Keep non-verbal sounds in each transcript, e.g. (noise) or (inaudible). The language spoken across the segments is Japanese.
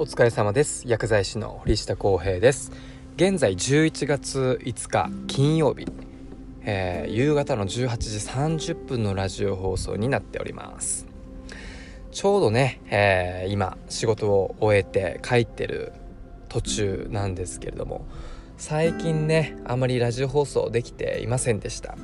お疲れ様です。薬剤師の堀下康平です。現在11月5日金曜日、えー、夕方の18時30分のラジオ放送になっております。ちょうどね、えー、今仕事を終えて帰ってる途中なんですけれども最近ねあまりラジオ放送できていませんでした。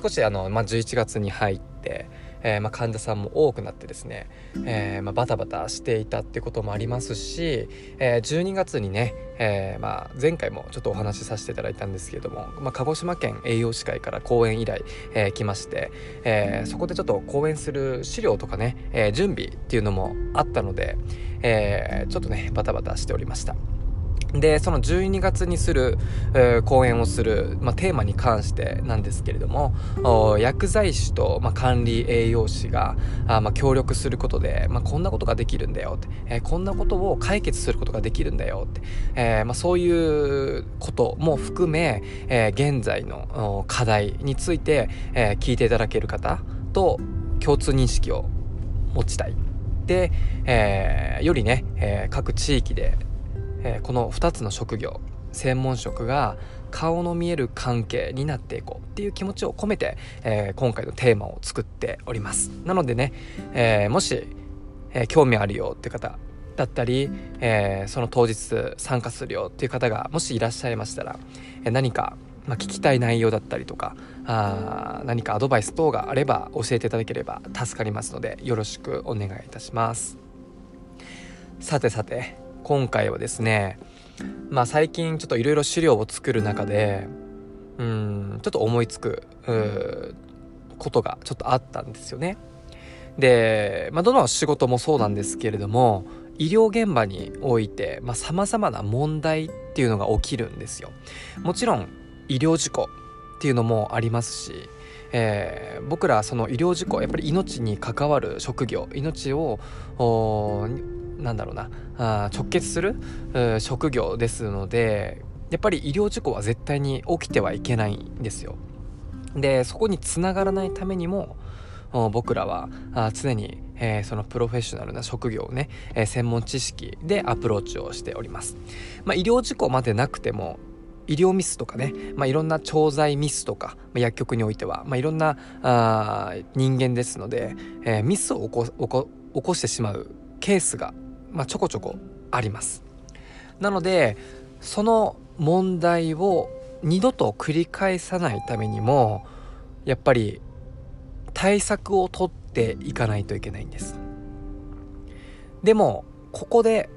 少しあの、まあ、11月に入ってえー、まあ、患者さんも多くなってですね、えー、まあ、バタバタしていたってこともありますし、え、12月にね、えまあ、前回もちょっとお話しさせていただいたんですけれども、ま鹿児島県栄養士会から講演依頼、え来まして、えそこでちょっと講演する資料とかね、え準備っていうのもあったので、えちょっとねバタバタしておりました。でその12月にする、えー、講演をする、まあ、テーマに関してなんですけれども薬剤師と、まあ、管理栄養士があ、まあ、協力することで、まあ、こんなことができるんだよって、えー、こんなことを解決することができるんだよって、えーまあ、そういうことも含め、えー、現在の課題について、えー、聞いていただける方と共通認識を持ちたい。で、えー、よりね、えー、各地域でえー、この2つの職業専門職が顔の見える関係になっていこうっていう気持ちを込めて、えー、今回のテーマを作っております。なのでね、えー、もし、えー、興味あるよって方だったり、えその当日参加するよっていう方がもしいらっしゃいましたら、え何か、まあ、聞きたい内容だったりとかあ何かアドバイス等があれば教えていただければ助かりますのでよろしくお願いいたします。さてさて今回はですねまあ最近ちょっといろいろ資料を作る中でうんちょっと思いつくことがちょっとあったんですよね。で、まあ、どの仕事もそうなんですけれども医療現場においてさまざ、まな問題っていうのが起きるんですよ。もちろん医療事故っていうのもありますし、えー、僕らその医療事故やっぱり命に関わる職業命をなんだろうなあ直結する職業ですのでやっぱり医療事故は絶対に起きてはいけないんですよ。でそこにつながらないためにも僕らは常に、えー、そのプロフェッショナルな職業をね、えー、専門知識でアプローチをしております。まあ、医療事故までなくても医療ミスとかね、まあ、いろんな調剤ミスとか、まあ、薬局においては、まあ、いろんなあ人間ですので、えー、ミスを起こ起こ起こしてしまうケースがまあ、ちょこちょこあります。なのでその問題を二度と繰り返さないためにもやっぱり対策を取っていかないといけないんです。でもここで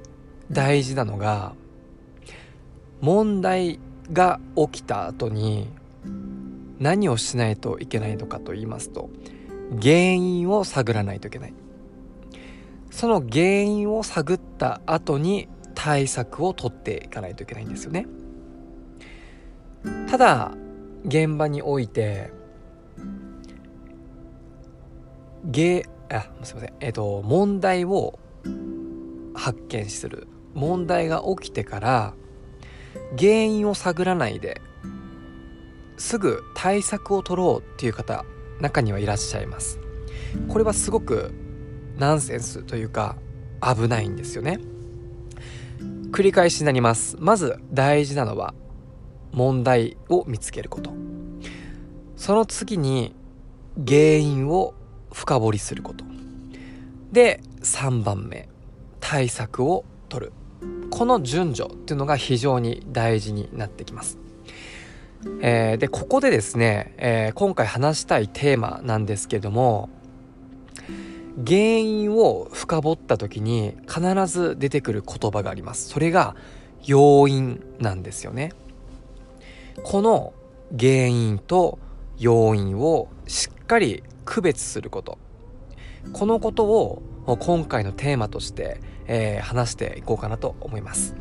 大事なのが問題が起きた後に何をしないといけないのかと言いますと原因を探らないといけない。その原因を探った後に対策を取っていかないといけないんですよね。ただ現場においてゲあすいません。えっ、ー、と問題を発見する。問題が起きてから原因を探らないですぐ対策を取ろうっていう方中にはいらっしゃいます。これはすごくナンセンスというか危ないんですよね。繰り返しになります。まず大事なのは問題を見つけること。その次に原因を深掘りすること。で3番目対策を取る。この順序っていうのが非常に大事になってきます、えー、でここでですね、えー、今回話したいテーマなんですけども原因を深掘った時に必ず出てくる言葉があります。それが要因なんですよね。この原因と要因をしっかり区別すること。このことを今回のテーマとして、えー、話していこうかなと思います。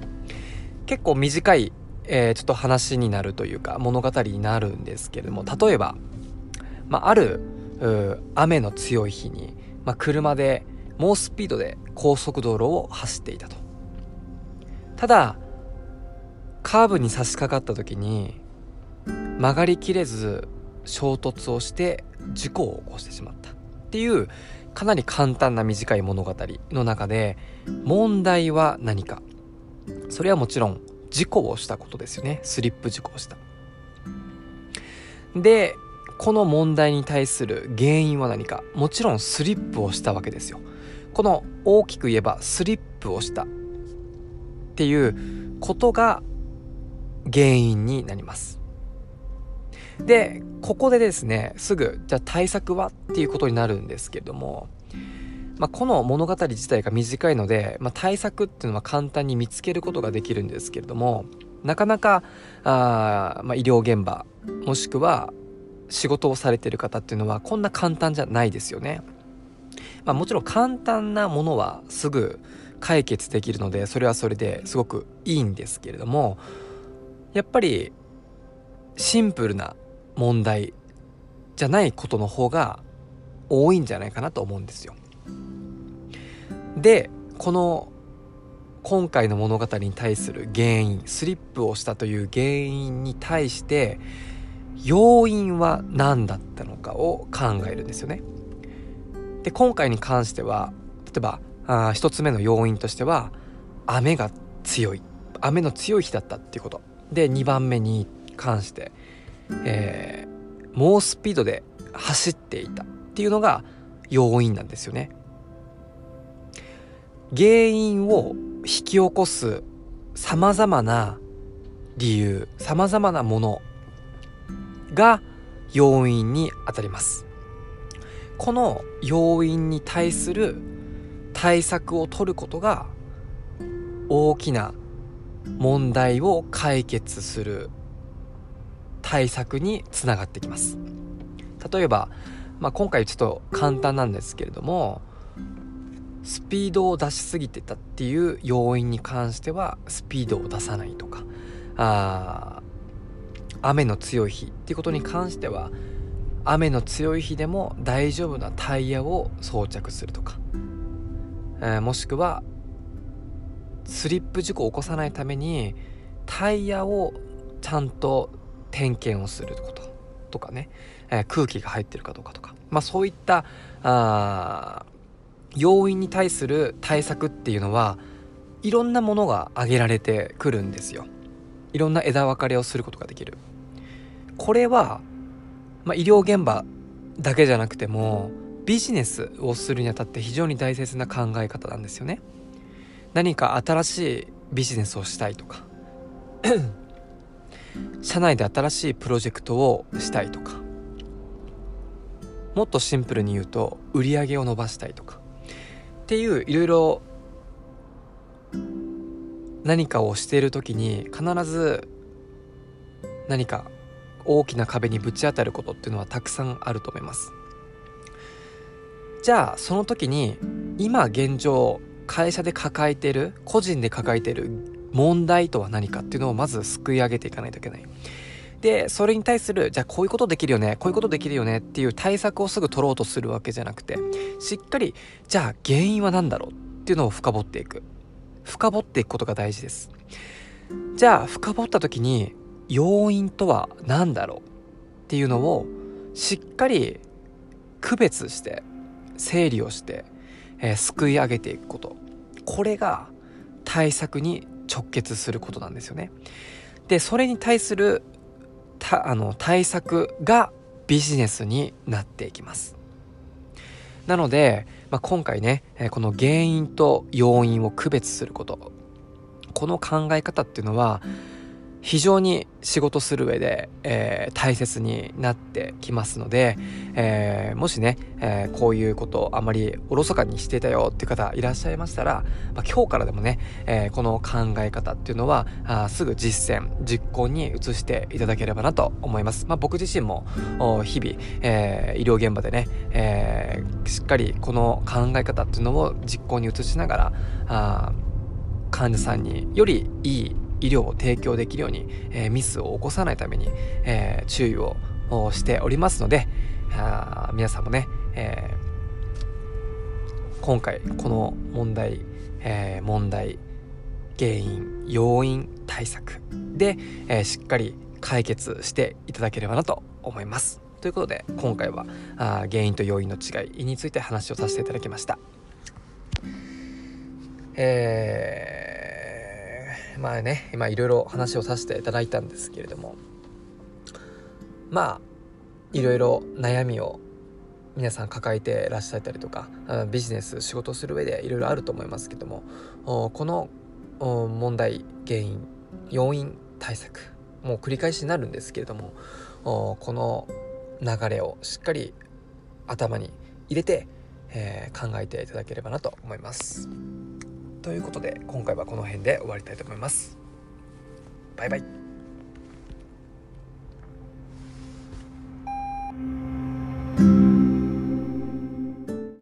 結構短い、えー、ちょっと話になるというか物語になるんですけれども例えば、まあ、ある雨の強い日にまあ、車で猛スピードで高速道路を走っていたと。ただカーブに差し掛かった時に曲がりきれず衝突をして事故を起こしてしまった。っていうかなり簡単な短い物語の中で問題は何か。それはもちろん事故をしたことですよね。スリップ事故をした。でこの問題に対する原因は何か。もちろんスリップをしたわけですよ。この大きく言えばスリップをしたっていうことが原因になります。でここでですねすぐじゃあ対策はっていうことになるんですけれども、まあ、この物語自体が短いので、まあ、対策っていうのは簡単に見つけることができるんですけれどもなかなかあ、まあ、医療現場もしくは仕事をされてる方っていうのはこんな簡単じゃないですよね。まあ、もちろん簡単なものはすぐ解決できるのでそれはそれですごくいいんですけれどもやっぱりシンプルな問題じゃないことの方が多いんじゃないかなと思うんですよ。でこの今回の物語に対する原因スリップをしたという原因に対して要因は何だったのかを考えるんですよね。で今回に関しては例えばあ1つ目の要因としては雨が強い雨の強い日だったっていうことで2番目に関して、えー、猛スピードで走っていたっていうのが要因なんですよね。原因を引き起こすさまざまな理由さまざまなものが要因にあたります。この要因に対する対策を取ることが大きな問題を解決する対策につながってきます。例えば、まあ、今回ちょっと簡単なんですけれどもスピードを出しすぎてたっていう要因に関してはスピードを出さないとかあ雨の強い日っていうことに関しては雨の強い日でも大丈夫なタイヤを装着するとか、えー、もしくはスリップ事故を起こさないためにタイヤをちゃんと点検をすることとかね、えー、空気が入ってるかどうかとか、まあ、そういったあ要因に対する対策っていうのはいろんなものが挙げられてくるんですよ。いろんな枝分かれをすることができる。これは、まあ、医療現場だけじゃなくてもビジネスをするにあたって非常に大切な考え方なんですよね。何か新しいビジネスをしたいとか (clears throat) 社内で新しいプロジェクトをしたいとかもっとシンプルに言うと売り上げを伸ばしたいとかっていういろいろ何かをしている時に必ず何か大きな壁にぶち当たることっていうのはたくさんあると思います。じゃあその時に今現状会社で抱えてる個人で抱えてる問題とは何かっていうのをまずすくい上げていかないといけない。でそれに対するじゃあこういうことできるよねこういうことできるよねっていう対策をすぐ取ろうとするわけじゃなくてしっかりじゃあ原因は何だろうっていうのを深掘っていく。深掘っていくことが大事です。じゃあ深掘った時に要因とは何だろうっていうのをしっかり区別して整理をして、えー、すくい上げていくことこれが対策に直結することなんですよね。でそれに対するたあの対策がビジネスになっていきます。なので、まあ、今回ねこの原因と要因を区別することこの考え方っていうのは非常に仕事する上で、えー、大切になってきますので、えー、もしね、えー、こういうことをあまりおろそかにしていたよっていう方いらっしゃいましたら、まあ、今日からでもね、えこの考え方っていうのはあすぐ実践実行に移していただければなと思います、まあ、僕自身も日々、え医療現場でね、えしっかりこの考え方っていうのを実行に移しながらあ患者さんによりいい医療を提供できるように、えー、ミスを起こさないために、えー、注意をしておりますのであ皆さんもね、えー、今回この問題、え問題原因要因対策で、えしっかり解決していただければなと思います。ということで今回はあ原因と要因の違いについて話をさせていただきました。えー、まあね今いろいろ話をさせていただいたんですけれどもまあいろいろ悩みを皆さん抱えてらっしゃったりとかビジネス仕事する上でいろいろあると思いますけどもこの問題原因要因対策もう繰り返しになるんですけれどもこの流れをしっかり頭に入れて、えー、考えていただければなと思います。ということで今回はこの辺で終わりたいと思います。バイバイ